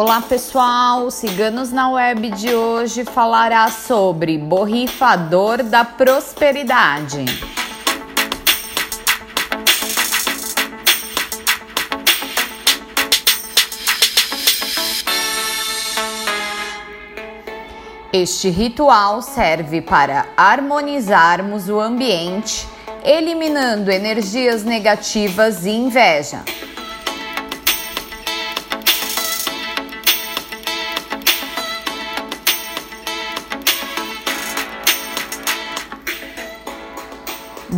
Olá pessoal, Ciganos na Web de hoje falará sobre borrifador da prosperidade. Este ritual serve para harmonizarmos o ambiente, eliminando energias negativas e inveja.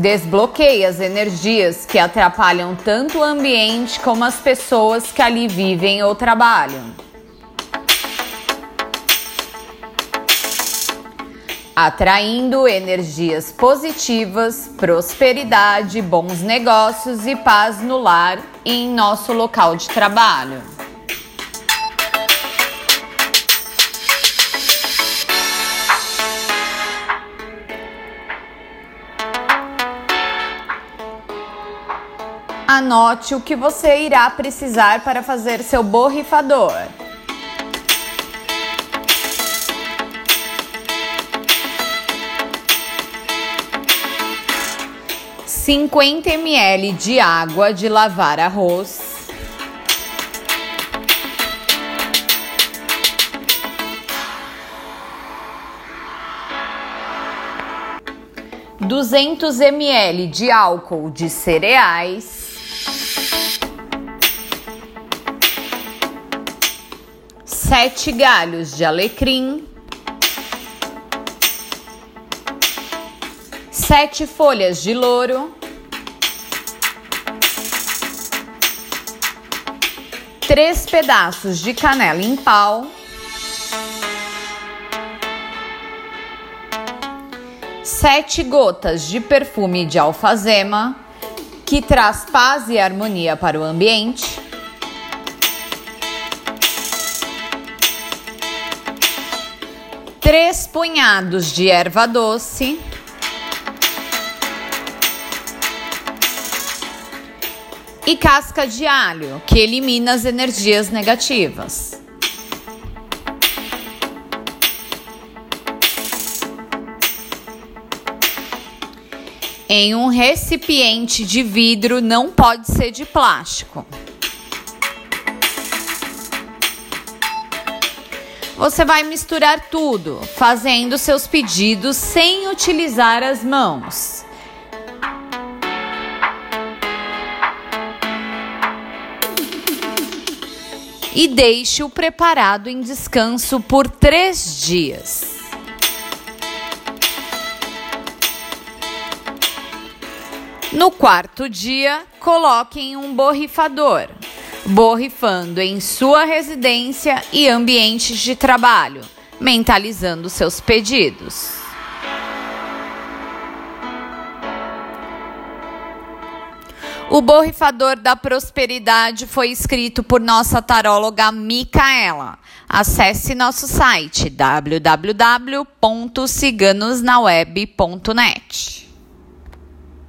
Desbloqueie as energias que atrapalham tanto o ambiente como as pessoas que ali vivem ou trabalham. Atraindo energias positivas, prosperidade, bons negócios e paz no lar e em nosso local de trabalho. Anote o que você irá precisar para fazer seu borrifador. Cinquenta ml de água de lavar arroz. Duzentos ml de álcool de cereais. Sete galhos de alecrim, sete folhas de louro, três pedaços de canela em pau, sete gotas de perfume de alfazema, que traz paz e harmonia para o ambiente. Três punhados de erva doce, e casca de alho, que elimina as energias negativas. Em um recipiente de vidro, não pode ser de plástico. Você vai misturar tudo, fazendo seus pedidos sem utilizar as mãos. E deixe-o preparado em descanso por três dias. No quarto dia, coloque em um borrifador borrifando em sua residência e ambientes de trabalho, mentalizando seus pedidos. O borrifador da prosperidade foi escrito por nossa taróloga Micaela. Acesse nosso site www.ciganosnaweb.net.